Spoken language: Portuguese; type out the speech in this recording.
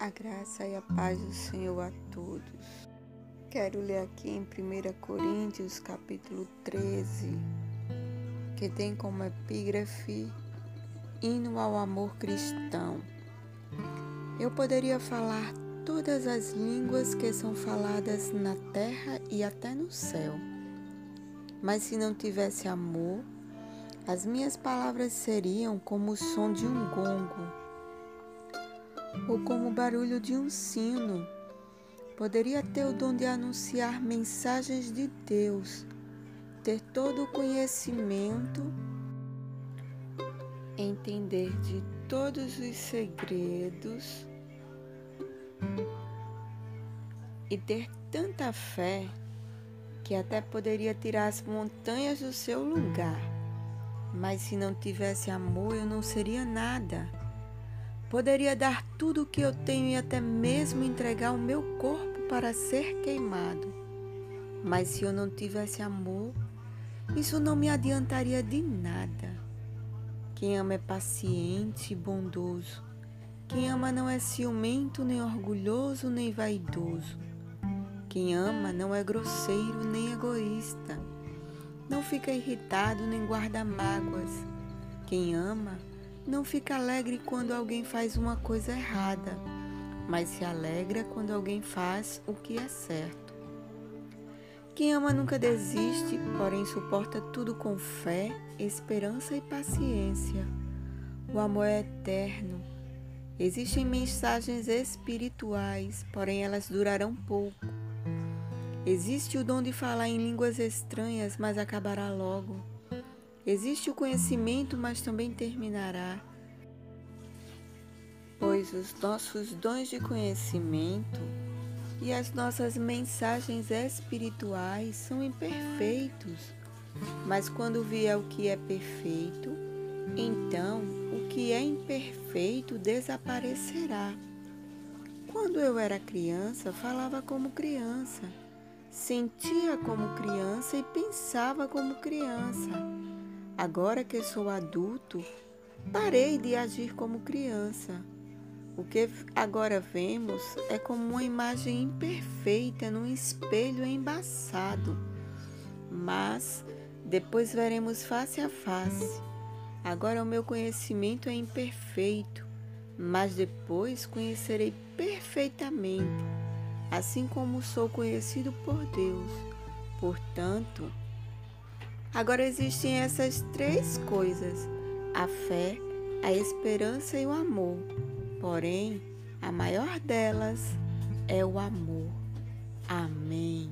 A graça e a paz do Senhor a todos. Quero ler aqui em 1 Coríntios, capítulo 13, que tem como epígrafe Hino ao amor cristão. Eu poderia falar todas as línguas que são faladas na terra e até no céu. Mas se não tivesse amor, as minhas palavras seriam como o som de um gongo ou como o barulho de um sino. Poderia ter o dom de anunciar mensagens de Deus, ter todo o conhecimento, entender de todos os segredos e ter tanta fé que até poderia tirar as montanhas do seu lugar. Mas se não tivesse amor, eu não seria nada. Poderia dar tudo o que eu tenho e até mesmo entregar o meu corpo para ser queimado. Mas se eu não tivesse amor, isso não me adiantaria de nada. Quem ama é paciente e bondoso. Quem ama não é ciumento, nem orgulhoso, nem vaidoso. Quem ama não é grosseiro, nem egoísta. Não fica irritado, nem guarda mágoas. Quem ama não fica alegre quando alguém faz uma coisa errada, mas se alegra quando alguém faz o que é certo. Quem ama nunca desiste, porém suporta tudo com fé, esperança e paciência. O amor é eterno. Existem mensagens espirituais, porém elas durarão pouco. Existe o dom de falar em línguas estranhas, mas acabará logo. Existe o conhecimento, mas também terminará. Pois os nossos dons de conhecimento e as nossas mensagens espirituais são imperfeitos. Mas quando vier o que é perfeito, então o que é imperfeito desaparecerá. Quando eu era criança, falava como criança, sentia como criança e pensava como criança. Agora que sou adulto, parei de agir como criança. O que agora vemos é como uma imagem imperfeita num espelho embaçado. Mas depois veremos face a face. Agora o meu conhecimento é imperfeito, mas depois conhecerei perfeitamente, assim como sou conhecido por Deus. Portanto, Agora existem essas três coisas: a fé, a esperança e o amor. Porém, a maior delas é o amor. Amém.